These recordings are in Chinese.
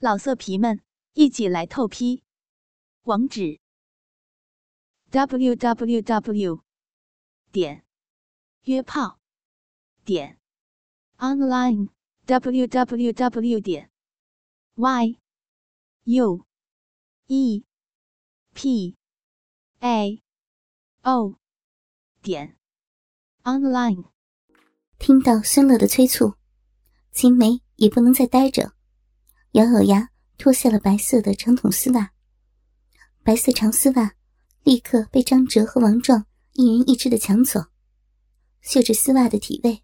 老色皮们，一起来透批！网址：w w w 点约炮点 online w w w 点 y u e p a o 点 online。听到孙乐的催促，秦梅也不能再待着。咬咬牙，脱下了白色的长筒丝袜。白色长丝袜立刻被张哲和王壮一人一只的抢走。嗅着丝袜的体味，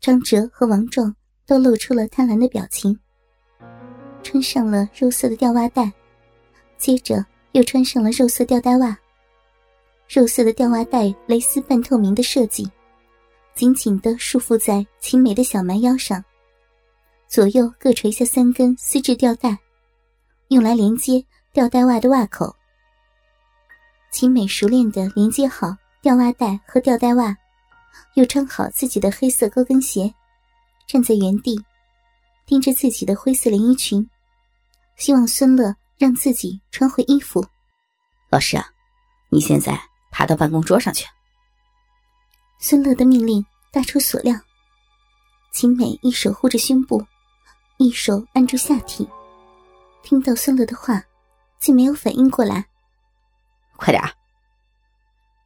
张哲和王壮都露出了贪婪的表情。穿上了肉色的吊袜带，接着又穿上了肉色吊带袜。肉色的吊袜带蕾丝半透明的设计，紧紧的束缚在青梅的小蛮腰上。左右各垂下三根丝质吊带，用来连接吊带袜的袜口。秦美熟练地连接好吊袜带和吊带袜，又穿好自己的黑色高跟鞋，站在原地，盯着自己的灰色连衣裙，希望孙乐让自己穿回衣服。老师啊，你现在爬到办公桌上去。孙乐的命令大出所料，秦美一手护着胸部。一手按住下体，听到孙乐的话，竟没有反应过来。快点！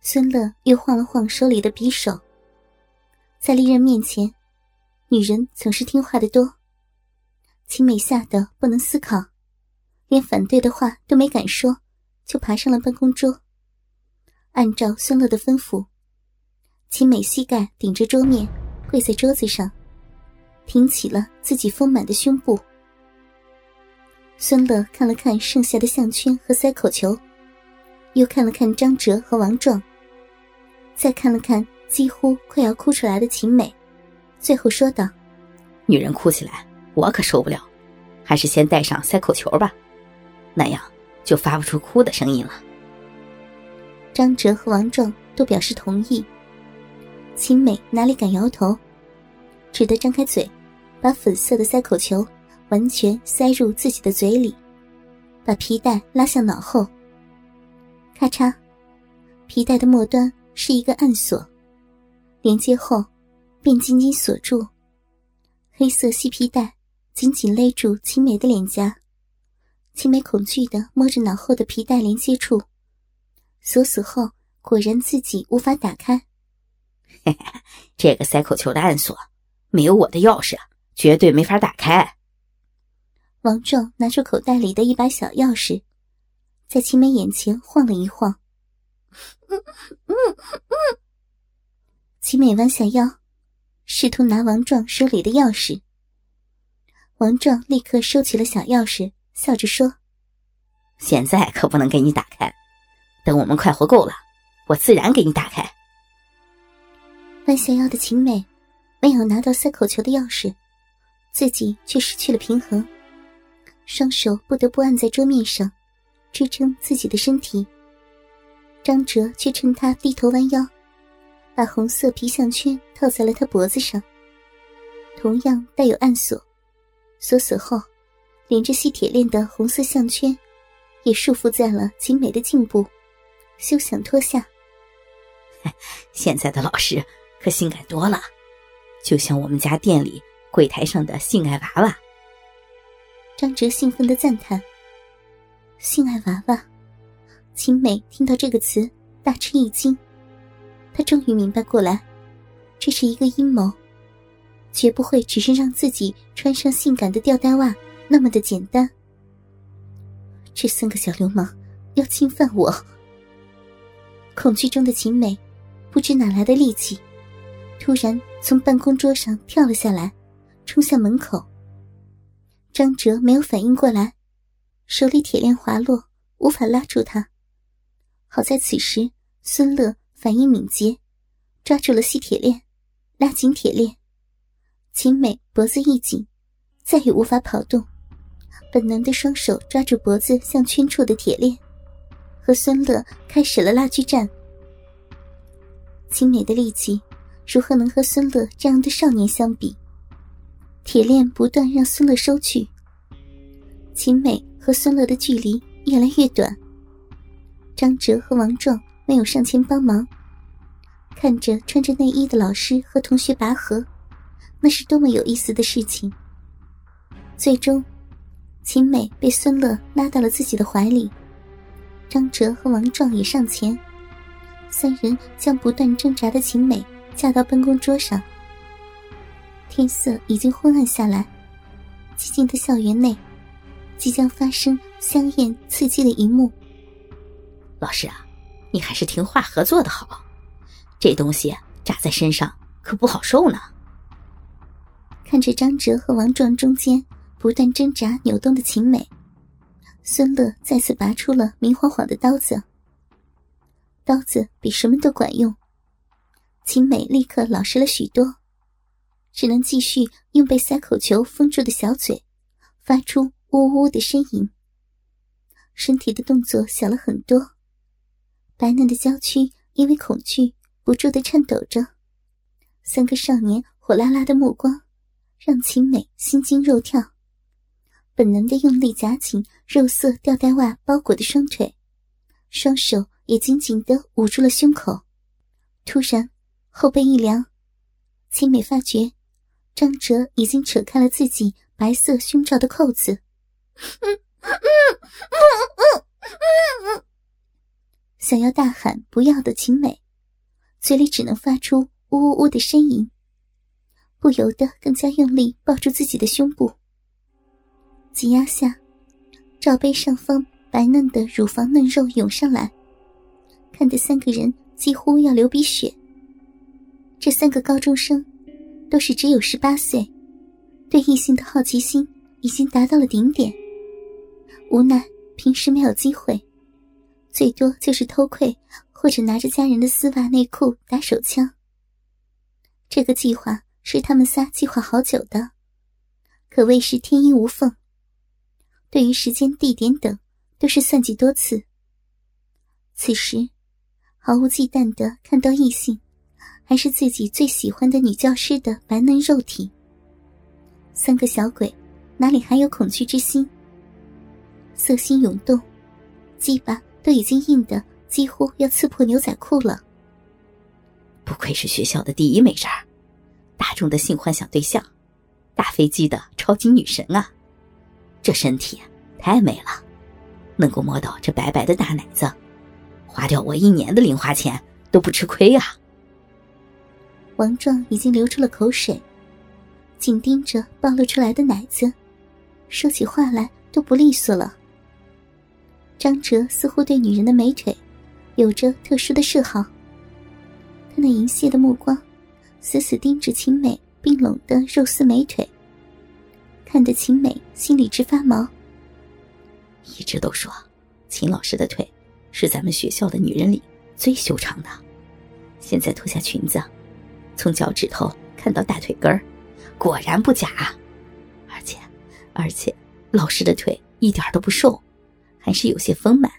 孙乐又晃了晃手里的匕首。在利刃面前，女人总是听话的多。秦美吓得不能思考，连反对的话都没敢说，就爬上了办公桌。按照孙乐的吩咐，秦美膝盖顶着桌面，跪在桌子上。挺起了自己丰满的胸部。孙乐看了看剩下的项圈和塞口球，又看了看张哲和王壮，再看了看几乎快要哭出来的秦美，最后说道：“女人哭起来，我可受不了，还是先戴上塞口球吧，那样就发不出哭的声音了。”张哲和王壮都表示同意，秦美哪里敢摇头，只得张开嘴。把粉色的塞口球完全塞入自己的嘴里，把皮带拉向脑后。咔嚓，皮带的末端是一个暗锁，连接后便紧紧锁住。黑色细皮带紧紧勒住青梅的脸颊，青梅恐惧的摸着脑后的皮带连接处，锁死后果然自己无法打开。嘿嘿，这个塞口球的暗锁没有我的钥匙。绝对没法打开。王壮拿出口袋里的一把小钥匙，在秦梅眼前晃了一晃。秦美弯下腰，试图拿王壮手里的钥匙。王壮立刻收起了小钥匙，笑着说：“现在可不能给你打开，等我们快活够了，我自然给你打开。”弯下腰的秦美没有拿到塞口球的钥匙。自己却失去了平衡，双手不得不按在桌面上，支撑自己的身体。张哲却趁他低头弯腰，把红色皮项圈套在了他脖子上，同样带有暗锁。锁死后，连着细铁链的红色项圈也束缚在了景美的颈部，休想脱下。现在的老师可性感多了，就像我们家店里。柜台上的性爱娃娃，张哲兴奋的赞叹：“性爱娃娃！”秦美听到这个词，大吃一惊。她终于明白过来，这是一个阴谋，绝不会只是让自己穿上性感的吊带袜那么的简单。这三个小流氓要侵犯我！恐惧中的秦美，不知哪来的力气，突然从办公桌上跳了下来。冲向门口，张哲没有反应过来，手里铁链滑落，无法拉住他。好在此时孙乐反应敏捷，抓住了细铁链，拉紧铁链。秦美脖子一紧，再也无法跑动，本能的双手抓住脖子项圈处的铁链，和孙乐开始了拉锯战。秦美的力气，如何能和孙乐这样的少年相比？铁链不断让孙乐收去，秦美和孙乐的距离越来越短。张哲和王壮没有上前帮忙，看着穿着内衣的老师和同学拔河，那是多么有意思的事情。最终，秦美被孙乐拉到了自己的怀里，张哲和王壮也上前，三人将不断挣扎的秦美架到办公桌上。天色已经昏暗下来，寂静的校园内，即将发生香艳刺激的一幕。老师啊，你还是听话合作的好，这东西扎在身上可不好受呢。看着张哲和王壮中间不断挣扎扭动的秦美，孙乐再次拔出了明晃晃的刀子。刀子比什么都管用，秦美立刻老实了许多。只能继续用被塞口球封住的小嘴，发出呜呜的呻吟。身体的动作小了很多，白嫩的娇躯因为恐惧不住的颤抖着。三个少年火辣辣的目光，让秦美心惊肉跳，本能的用力夹紧肉色吊带袜包裹的双腿，双手也紧紧的捂住了胸口。突然，后背一凉，秦美发觉。张哲已经扯开了自己白色胸罩的扣子，想要大喊不要的秦美，嘴里只能发出呜呜呜的呻吟，不由得更加用力抱住自己的胸部。挤压下，罩杯上方白嫩的乳房嫩肉涌上来，看得三个人几乎要流鼻血。这三个高中生。都是只有十八岁，对异性的好奇心已经达到了顶点。无奈平时没有机会，最多就是偷窥或者拿着家人的丝袜内裤打手枪。这个计划是他们仨计划好久的，可谓是天衣无缝。对于时间、地点等，都是算计多次。此时，毫无忌惮的看到异性。还是自己最喜欢的女教师的白嫩肉体。三个小鬼哪里还有恐惧之心？色心涌动，鸡巴都已经硬的几乎要刺破牛仔裤了。不愧是学校的第一美人，大众的性幻想对象，大飞机的超级女神啊！这身体太美了，能够摸到这白白的大奶子，花掉我一年的零花钱都不吃亏啊！王壮已经流出了口水，紧盯着暴露出来的奶子，说起话来都不利索了。张哲似乎对女人的美腿有着特殊的嗜好，他那淫亵的目光死死盯着秦美冰冷的肉丝美腿，看得秦美心里直发毛。一直都说，秦老师的腿是咱们学校的女人里最修长的，现在脱下裙子。从脚趾头看到大腿根儿，果然不假。而且，而且，老师的腿一点都不瘦，还是有些丰满，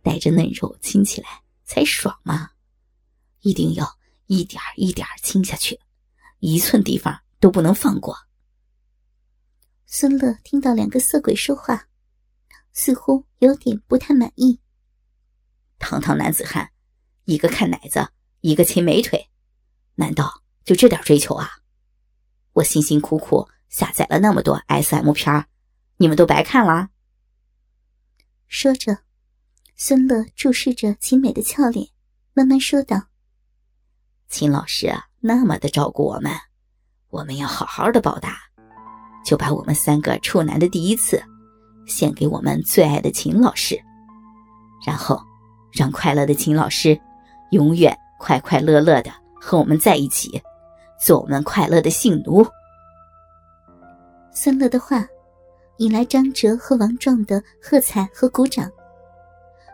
带着嫩肉亲起来才爽嘛！一定要一点一点亲下去，一寸地方都不能放过。孙乐听到两个色鬼说话，似乎有点不太满意。堂堂男子汉，一个看奶子，一个亲美腿。难道就这点追求啊？我辛辛苦苦下载了那么多 S M 片你们都白看了？说着，孙乐注视着秦美的俏脸，慢慢说道：“秦老师啊那么的照顾我们，我们要好好的报答，就把我们三个处男的第一次献给我们最爱的秦老师，然后让快乐的秦老师永远快快乐乐的。”和我们在一起，做我们快乐的性奴。孙乐的话引来张哲和王壮的喝彩和鼓掌，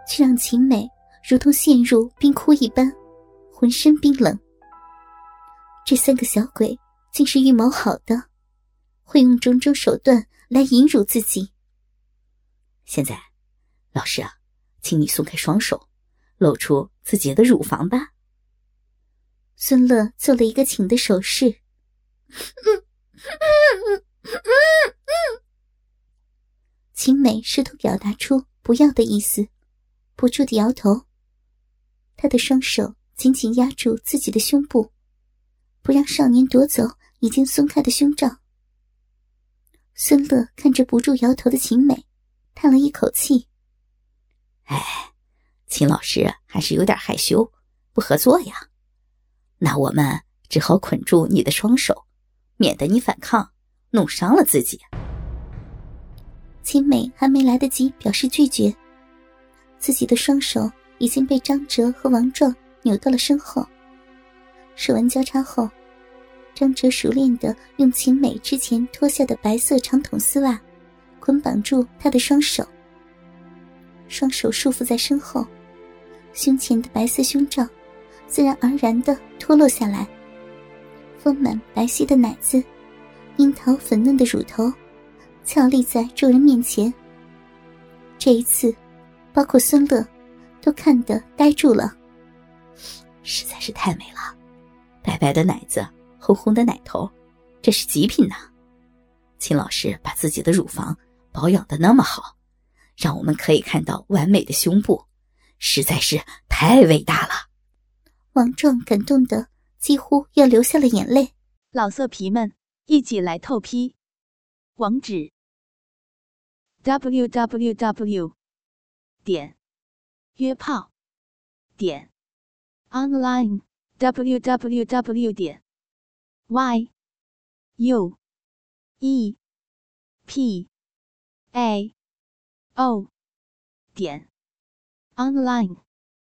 却让秦美如同陷入冰窟一般，浑身冰冷。这三个小鬼竟是预谋好的，会用种种手段来引辱自己。现在，老师啊，请你松开双手，露出自己的乳房吧。孙乐做了一个请的手势，秦美试图表达出不要的意思，不住的摇头。她的双手紧紧压住自己的胸部，不让少年夺走已经松开的胸罩。孙乐看着不住摇头的秦美，叹了一口气：“哎，秦老师还是有点害羞，不合作呀。那我们只好捆住你的双手，免得你反抗，弄伤了自己。”秦美还没来得及表示拒绝，自己的双手已经被张哲和王壮扭到了身后。手腕交叉后，张哲熟练的用秦美之前脱下的白色长筒丝袜捆绑住她的双手，双手束缚在身后，胸前的白色胸罩自然而然的脱落下来，丰满白皙的奶子，樱桃粉嫩的乳头。俏立在众人面前。这一次，包括孙乐，都看得呆住了。实在是太美了，白白的奶子，红红的奶头，这是极品呐！秦老师把自己的乳房保养的那么好，让我们可以看到完美的胸部，实在是太伟大了。王壮感动的几乎要流下了眼泪。老色皮们，一起来透批！网址：w w w 点约炮点 online w w w 点 y u e p a o 点 online。